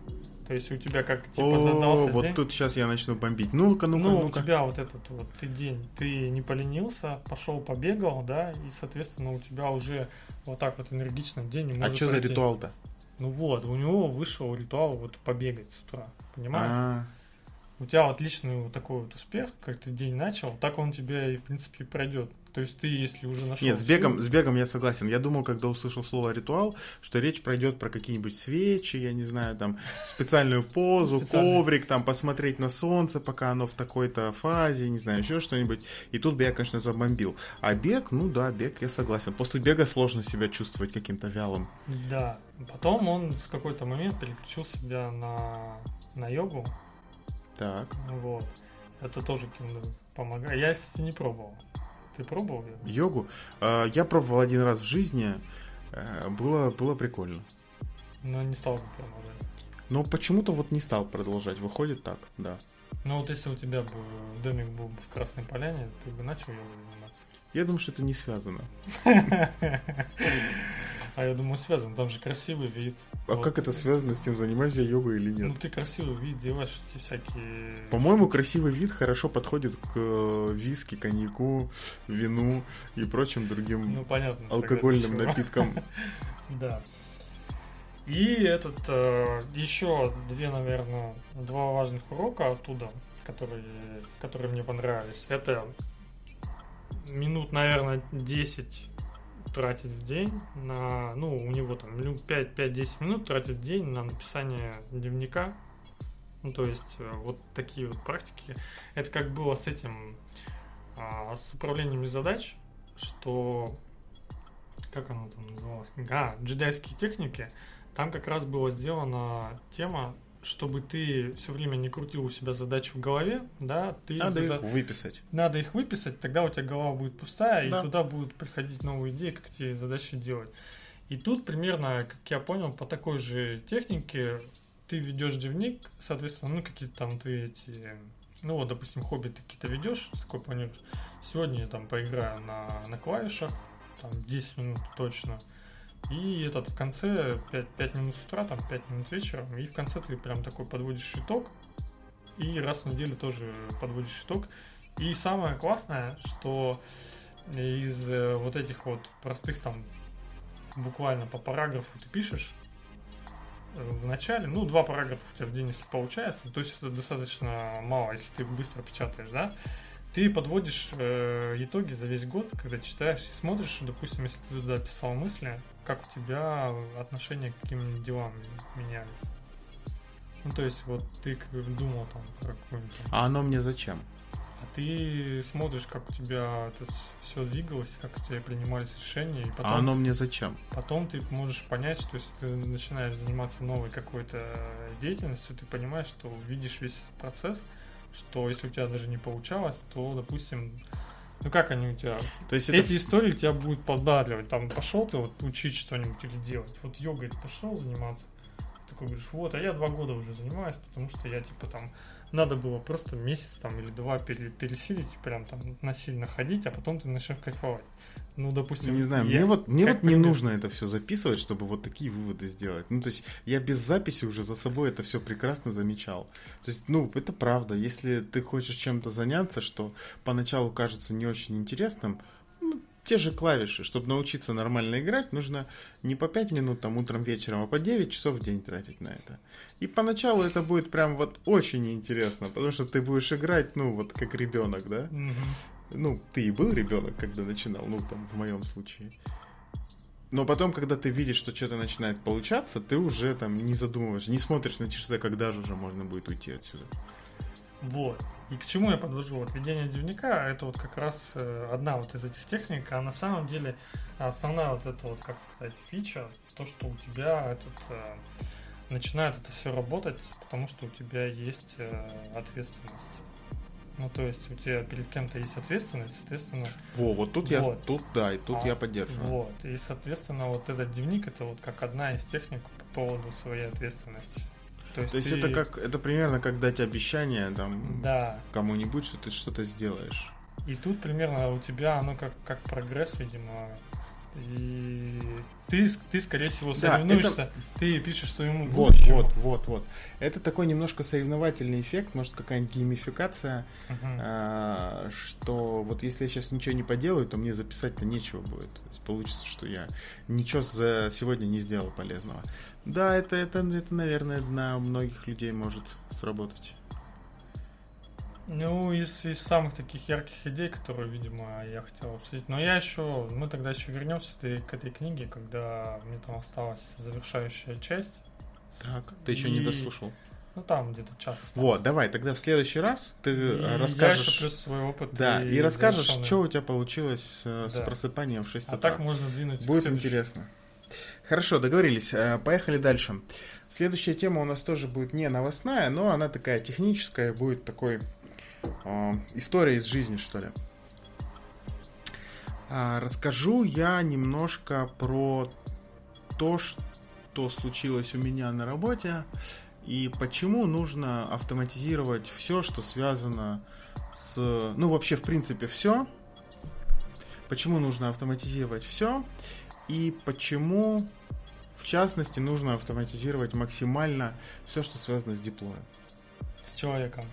То есть у тебя как типа О, задался вот день. тут сейчас я начну бомбить. Ну-ка, ну-ка, ну, у ну-ка. тебя вот этот вот ты день, ты не поленился, пошел побегал, да, и, соответственно, у тебя уже вот так вот энергично день А что за ритуал-то? Ну вот, у него вышел ритуал вот побегать с утра, понимаешь? А, У тебя отличный вот такой вот успех, как ты день начал, так он тебе и, в принципе, пройдет. То есть ты, если уже нашел... Нет, с бегом, силы- с бегом я согласен. Я думал, когда услышал слово ритуал, что речь пройдет про какие-нибудь свечи, я не знаю, там специальную позу, Специальный. коврик, там посмотреть на солнце, пока оно в такой-то фазе, не знаю, еще что-нибудь. И тут бы я, конечно, забомбил. А бег, ну да, бег, я согласен. После бега сложно себя чувствовать каким-то вялым. Да. Потом он в какой-то момент переключил себя на, на йогу. Так. Вот. Это тоже помогает. Я, кстати, не пробовал. Ты пробовал йогу? Йогу. э, Я пробовал один раз в жизни. э, Было, было прикольно. Но не стал бы продолжать. Но почему-то вот не стал продолжать. Выходит так, да. Ну вот если у тебя бы домик был бы в Красной Поляне, ты бы начал йогой заниматься. Я думаю, что это не связано. А я думаю, связан. Там же красивый вид. А Вот. как это связано с тем, занимаюсь я йогой или Ну нет? ты красивый вид делаешь эти всякие... По-моему, красивый вид хорошо подходит к э, виски, коньяку, вину и прочим другим Ну понятно. алкогольным напиткам. Да. И этот э, еще две, наверное, два важных урока оттуда, которые, которые мне понравились. Это минут, наверное, 10 тратить в день на, ну, у него там ну, 5-10 минут тратить в день на написание дневника. Ну, то есть, э, вот такие вот практики. Это как было с этим а, с управлениями задач, что как оно там называлось? А, джедайские техники. Там как раз была сделана тема, чтобы ты все время не крутил у себя задачи в голове, да, ты Надо за- их выписать. надо их выписать, тогда у тебя голова будет пустая, Да. и туда будут приходить новые идеи, как эти задачи делать. И тут примерно, как я понял, по такой же технике ты ведешь дневник, соответственно, ну какие-то там твои эти, ну вот, допустим, хобби ты какие-то ведешь, такой планируешь. Сегодня я там поиграю на, на клавишах, там 10 минут точно. И этот в конце 5, 5 минут с утра, там 5 минут вечером, и в конце ты прям такой подводишь итог, и раз в неделю тоже подводишь итог. И самое классное, что из э, вот этих вот простых там буквально по параграфу ты пишешь э, в начале, ну, два параграфа у тебя в день, если получается, то есть это достаточно мало, если ты быстро печатаешь, да, ты подводишь э, итоги за весь год, когда читаешь и смотришь, допустим, если ты туда писал мысли, как у тебя отношение к каким делам менялись. Ну, то есть, вот ты думал там про какую-нибудь А оно мне зачем? а ты смотришь, как у тебя это все двигалось, как у тебя принимались решения, и потом, А оно мне зачем? потом ты можешь понять, что если ты начинаешь заниматься новой какой-то деятельностью, ты понимаешь, что видишь весь процесс, что если у тебя даже не получалось, то, допустим, ну как они у тебя... То есть это Эти истории тебя будут подбадривать. Там пошел ты вот учить что-нибудь или делать. Вот йогой ты пошел заниматься. Ты такой говоришь, вот, а я два года уже занимаюсь, потому что я типа там надо было просто месяц там или два пере- пересилить, прям там насильно ходить, а потом ты начнешь кайфовать. Ну, допустим, Не знаю, я- мне вот, мне как вот не пример. нужно это все записывать, чтобы вот такие выводы сделать. Ну, то есть, я без записи уже за собой это все прекрасно замечал. То есть, ну, это правда. Если ты хочешь чем-то заняться, что поначалу кажется не очень интересным, ну, те же клавиши. Чтобы научиться нормально играть, нужно не по 5 минут там утром вечером, а по 9 часов в день тратить на это. И поначалу это будет прям вот очень интересно, потому что ты будешь играть, ну, вот как ребенок, да? Мгм. Ну, ты и был ребенок, когда начинал, ну, там, в моем случае. Но потом, когда ты видишь, что что-то начинает получаться, ты уже там не задумываешь, не смотришь на часы, когда же уже можно будет уйти отсюда. Вот. И к чему я подвожу? Вот ведение дневника это вот как раз э, одна вот из этих техник, а на самом деле основная вот эта вот, как сказать, фича, то, что у тебя этот э, начинает это все работать, потому что у тебя есть э, ответственность. Ну, то есть у тебя перед кем-то есть ответственность, соответственно, Во, вот тут я, Вот. тут да, и тут А, я поддерживаю. вот. И, соответственно, вот этот дневник это вот как одна из техник по поводу своей ответственности. То есть, То есть ты- это как, это примерно как дать обещание там Да, кому-нибудь, что ты что-то сделаешь. И тут примерно у тебя оно как, как прогресс, видимо. И ты, ты скорее всего, Да, соревнуешься, ты пишешь своему Вот, будущему. вот, вот, вот. Это такой немножко соревновательный эффект, может какая-нибудь геймификация, Мгм. а, что вот если я сейчас ничего не поделаю, то мне записать-то нечего будет. То есть получится, что я ничего за сегодня не сделал полезного. Да, это, это, это, наверное, на многих людей может сработать. Ну, из, из самых таких ярких идей, которые, видимо, я хотел обсудить. Но я еще, мы тогда еще вернемся к этой книге, когда мне там осталась завершающая часть. Так, ты еще не И- дослушал. Ну, там где-то час остался. Вот, давай, тогда в следующий раз ты И э, Я расскажешь. еще плюс свой опыт. Да, и расскажешь, завершенный. что у тебя получилось э, с Да. просыпанием в 6 А утра. так можно двинуть Будет интересно. Хорошо, договорились. Э, Поехали дальше. Следующая тема у нас тоже будет не новостная, но она такая техническая, будет такой э, история из жизни, что ли. А, Расскажу я немножко про то, что случилось у меня на работе и почему нужно автоматизировать все, что связано с... Ну, вообще, в принципе, все. Почему нужно автоматизировать все и почему, в частности, нужно автоматизировать максимально все, что связано с диплоем. С человеком.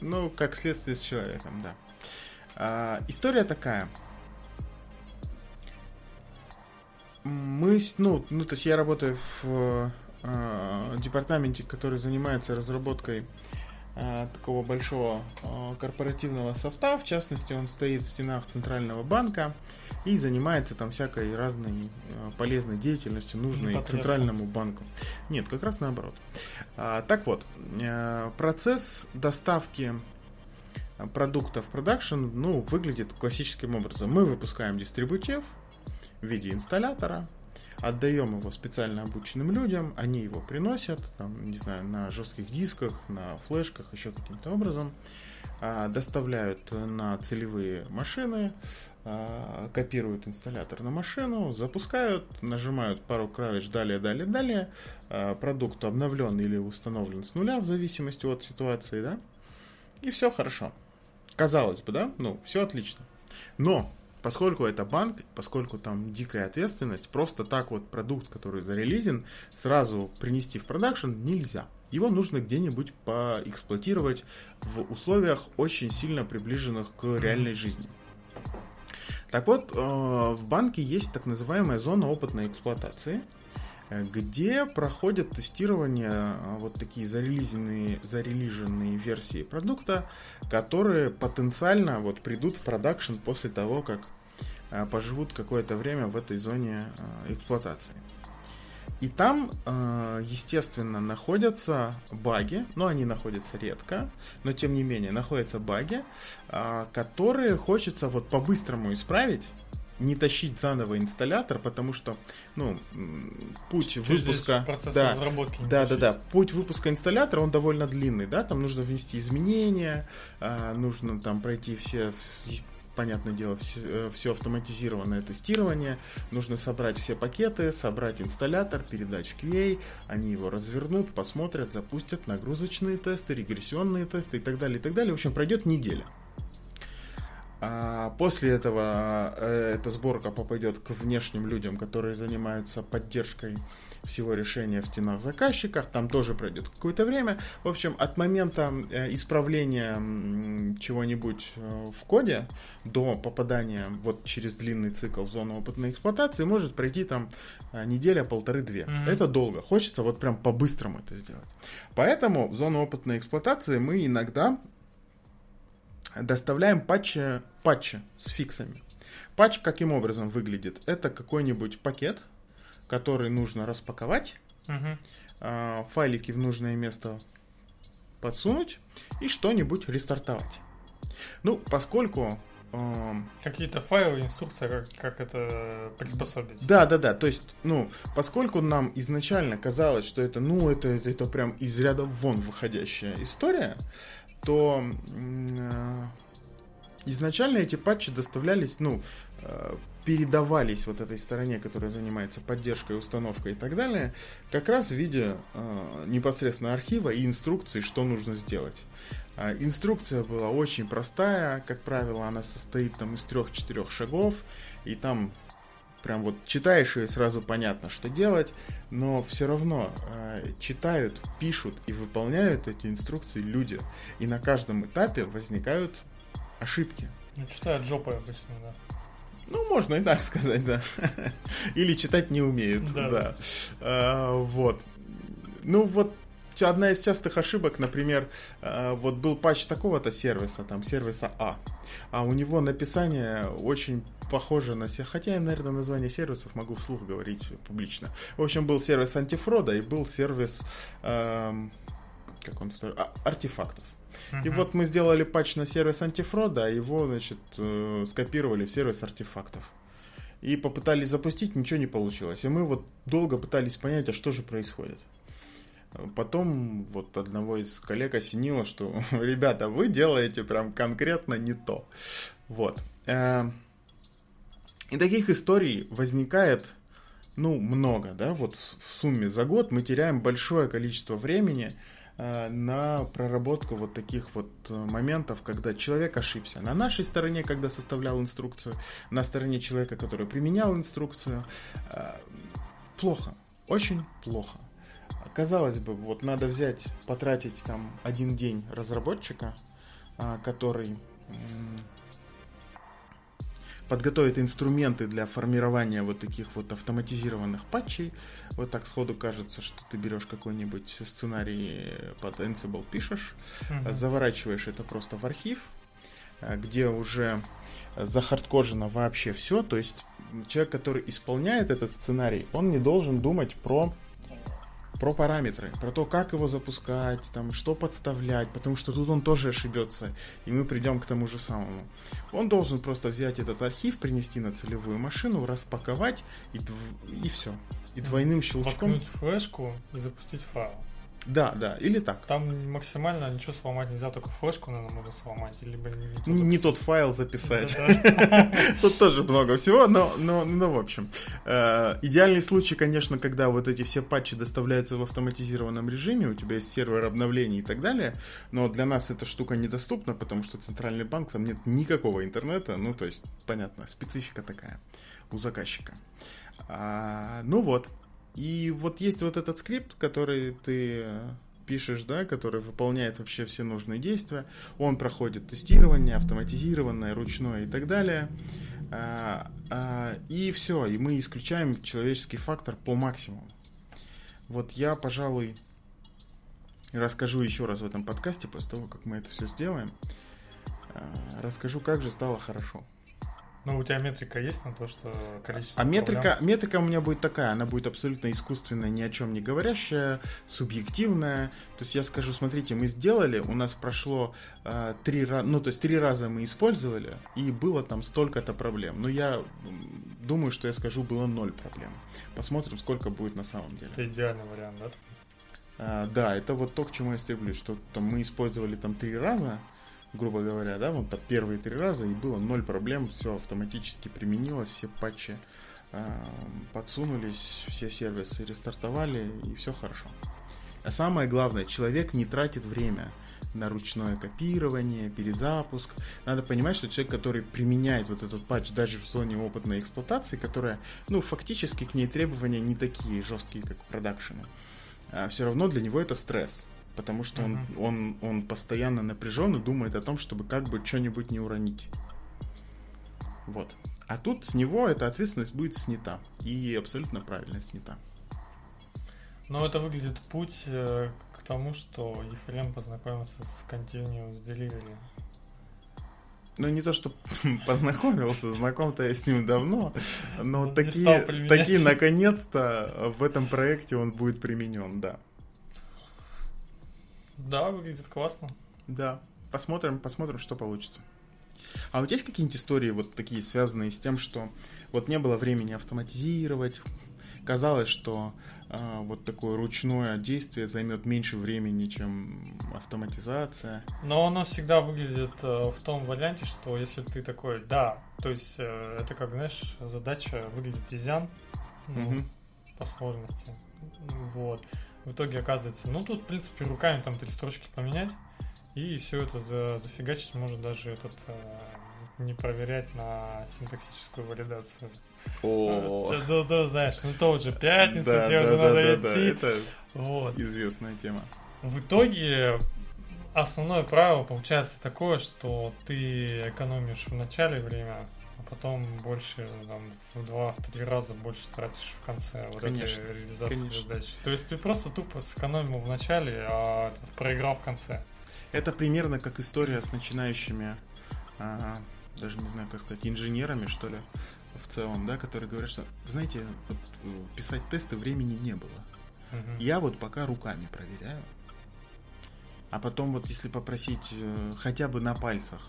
Ну, как следствие с человеком, да. А, история такая. Мы, ну, ну, то есть я работаю в э, департаменте, который занимается разработкой э, такого большого э, корпоративного софта. В частности, он стоит в стенах Центрального банка и занимается там всякой разной э, полезной деятельностью, нужной. Центральному банку. Нет, как раз наоборот. А, так вот, э, процесс доставки продукта в продакшн, ну, выглядит классическим образом. Мы выпускаем дистрибутив в виде инсталлятора, отдаем его специально обученным людям, они его приносят, там, не знаю, на жестких дисках, на флешках, еще каким-то образом, а, доставляют на целевые машины, а, копируют инсталлятор на машину, запускают, нажимают пару клавиш далее, далее, далее, а, продукт обновлен или установлен с нуля в зависимости от ситуации, да, и все хорошо. Казалось бы, да, ну, все отлично. Но поскольку это банк, поскольку там дикая ответственность, просто так вот продукт, который зарелизен, сразу принести в продакшн нельзя. Его нужно где-нибудь поэксплуатировать в условиях очень сильно приближенных к реальной жизни. Так вот, э, в банке есть так называемая зона опытной эксплуатации, э, где проходят тестирование э, вот такие зарелизенные, зарелиженные версии продукта, которые потенциально вот придут в продакшн после того, как поживут какое-то время в этой зоне э, эксплуатации. И там, э, естественно, находятся баги, но они находятся редко, но тем не менее находятся баги, которые хочется вот по-быстрому исправить, не тащить заново инсталлятор, потому что, ну, путь Чуть выпуска, да, да, да, да, путь выпуска инсталлятора он довольно длинный, да, там нужно внести изменения, нужно там пройти все понятное дело, все, все автоматизированное тестирование. Нужно собрать все пакеты, собрать инсталлятор, передать в QA. Они его развернут, посмотрят, запустят нагрузочные тесты, регрессионные тесты и так далее, и так далее. В общем, пройдет неделя. А после этого э, эта сборка попадет к внешним людям, которые занимаются поддержкой всего решения в стенах заказчика, там тоже пройдет какое-то время. В общем, от момента э, исправления чего-нибудь э, в коде до попадания вот через длинный цикл в зону опытной эксплуатации может пройти там э, неделя, полторы-две. Mm-hmm. Это долго. Хочется вот прям по-быстрому это сделать. Поэтому в зону опытной эксплуатации мы иногда доставляем патчи, патчи с фиксами. Патч каким образом выглядит? Это какой-нибудь пакет, который нужно распаковать, угу. файлики в нужное место подсунуть и что-нибудь рестартовать. Ну, поскольку Какие-то файлы, инструкция, как, как это приспособить. Да, да, да. То есть, ну, поскольку нам изначально казалось, что это, ну, это, это, это прям из ряда вон выходящая история, то э, изначально эти патчи доставлялись, ну, э, передавались вот этой стороне, которая занимается поддержкой, установкой и так далее, как раз в виде э, непосредственно архива и инструкции, что нужно сделать. Э, инструкция была очень простая, как правило, она состоит там из трех-четырех шагов, и там прям вот читаешь и сразу понятно, что делать, но все равно э, читают, пишут и выполняют эти инструкции люди, и на каждом этапе возникают ошибки. Ну, читают жопой обычно, да. Ну, можно и так сказать, да. Или читать не умеют, да. да. А, вот. Ну, вот одна из частых ошибок, например, а, вот был патч такого-то сервиса, там, сервиса А, а у него написание очень похоже на себя, хотя я, наверное, название сервисов могу вслух говорить публично. В общем, был сервис антифрода и был сервис, эм, как он второй, а, артефактов. И вот мы сделали патч на сервис антифрода, а его, значит, э, скопировали в сервис артефактов. И попытались запустить, ничего не получилось. И мы вот долго пытались понять, а что же происходит. Потом вот одного из коллег осенило, что, ребята, вы делаете прям конкретно не то. Вот. Э, и таких историй возникает, ну, много, да, вот в сумме за год мы теряем большое количество времени, на проработку вот таких вот э, моментов, когда человек ошибся. На нашей стороне, когда составлял инструкцию, на стороне человека, который применял инструкцию. Э, плохо, очень плохо. Казалось бы, вот надо взять, потратить там один день разработчика, который подготовит инструменты для формирования вот таких вот автоматизированных патчей. Вот так сходу кажется, что ты берешь какой-нибудь сценарий под Ansible, пишешь, угу. заворачиваешь это просто в архив, э, где уже захардкожено вообще все. То есть человек, который исполняет этот сценарий, он не должен думать про про параметры, про то, как его запускать, там, что подставлять, потому что тут он тоже ошибется, и мы придем к тому же самому. Он должен просто взять этот архив, принести на целевую машину, распаковать и, и все. И двойным щелчком... Воткнуть флешку и запустить файл. Да, да, или так. Там максимально ничего сломать нельзя, только флешку, наверное, можно сломать, либо не, не, не тот файл записать. Тут тоже много всего, но, но, но в общем. Э, идеальный случай, конечно, когда вот эти все патчи доставляются в автоматизированном режиме, у тебя есть сервер обновлений и так далее, но для нас эта штука недоступна, потому что центральный банк, там нет никакого интернета, ну, то есть, понятно, специфика такая у заказчика. А, ну вот, и вот есть вот этот скрипт, который ты пишешь, да, который выполняет вообще все нужные действия. Он проходит тестирование, автоматизированное, ручное и так далее. А, а, и все, и мы исключаем человеческий фактор по максимуму. Вот я, пожалуй, расскажу еще раз в этом подкасте, после того, как мы это все сделаем. А, расскажу, как же стало хорошо. Ну, у тебя метрика есть на то, что количество А метрика, метрика у меня будет такая, она будет абсолютно искусственная, ни о чем не говорящая, субъективная. То есть я скажу, смотрите, мы сделали, у нас прошло э, три раза, ну, то есть три раза мы использовали, и было там столько-то проблем. Но я думаю, что я скажу, было ноль проблем. Посмотрим, сколько будет на самом деле. Это идеальный вариант, да? А, да, это вот то, к чему я стремлюсь, что там, мы использовали там три раза, грубо говоря, да, вот первые три раза, и было ноль проблем, все автоматически применилось, все патчи э, подсунулись, все сервисы рестартовали, и все хорошо. А самое главное, человек не тратит время на ручное копирование, перезапуск. Надо понимать, что человек, который применяет вот этот патч даже в зоне опытной эксплуатации, которая, ну, фактически к ней требования не такие жесткие, как к продакшену, а все равно для него это стресс потому что он, uh-huh. он, он постоянно напряжен и думает о том, чтобы как бы что-нибудь не уронить. Вот. А тут с него эта ответственность будет снята. И абсолютно правильно снята. Но это выглядит путь э, к тому, что Ефрем познакомился с Continuous Delivery. Ну, не то, что познакомился, знаком-то я с ним давно, но такие, такие наконец-то в этом проекте он будет применен, да. Да, выглядит классно. Да. Посмотрим, посмотрим, что получится. А у тебя есть какие-нибудь истории вот такие, связанные с тем, что вот не было времени автоматизировать, казалось, что э, вот такое ручное действие займет меньше времени, чем автоматизация. Но оно всегда выглядит э, в том варианте, что если ты такой, да, то есть э, это как, знаешь, задача выглядит изян ну, угу. по сложности. Вот в итоге оказывается, ну тут, в принципе, руками там три строчки поменять, и все это за, зафигачить может даже этот э, не проверять на синтаксическую валидацию. О, да, да, да, знаешь, ну то уже пятница, да, тебе да, уже да, надо да, идти. Да, это вот. известная тема. В итоге основное правило получается такое, что ты экономишь в начале время, потом больше, там, в два-три раза больше тратишь в конце вот конечно, этой реализации конечно. задачи. То есть ты просто тупо сэкономил в начале, а проиграл в конце. Это примерно как история с начинающими, а, даже не знаю, как сказать, инженерами, что ли, в целом, да, которые говорят, что, знаете, вот, э, писать тесты времени не было. Угу. Я вот пока руками проверяю. А потом вот если попросить э, хотя бы на пальцах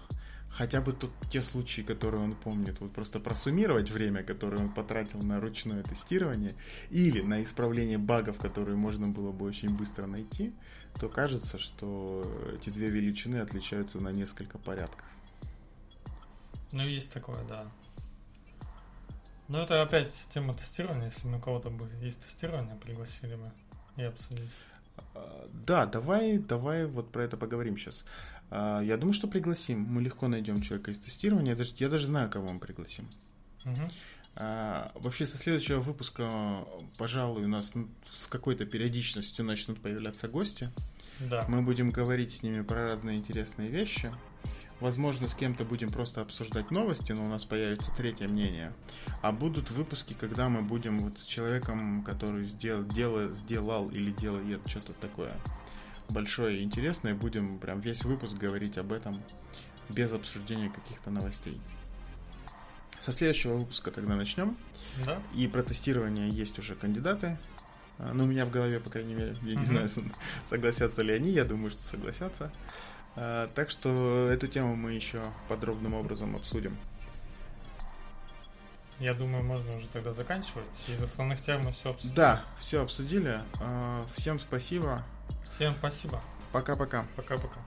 хотя бы тут те случаи, которые он помнит, вот просто просуммировать время, которое он потратил на ручное тестирование или на исправление багов, которые можно было бы очень быстро найти, то кажется, что эти две величины отличаются на несколько порядков. Ну, есть такое, да. Но это опять тема тестирования. Если у кого-то есть тестирование, пригласили бы и обсудить. А, да, давай, давай вот про это поговорим сейчас. А, я думаю, что пригласим. Мы легко найдем человека из тестирования. Я даже, я даже знаю, кого мы пригласим. Угу. А, вообще, со следующего выпуска, пожалуй, у нас с какой-то периодичностью начнут появляться гости. Да. Мы будем говорить с ними про разные интересные вещи. Возможно, с кем-то будем просто обсуждать новости, но у нас появится третье мнение. А будут выпуски, когда мы будем вот с человеком, который сделал, делал, сделал или делает что-то такое большое и интересное. Будем прям весь выпуск говорить об этом без обсуждения каких-то новостей. Со следующего выпуска тогда начнем. Да. И про тестирование есть уже кандидаты. А, ну, у меня в голове, по крайней мере. Я не знаю, согласятся ли они. Я думаю, что согласятся. А, так что эту тему мы еще подробным образом обсудим. Я думаю, можно уже тогда заканчивать. Из основных тем мы все обсудили. Да, все обсудили. А, всем спасибо. Всем спасибо. Пока-пока. Пока-пока.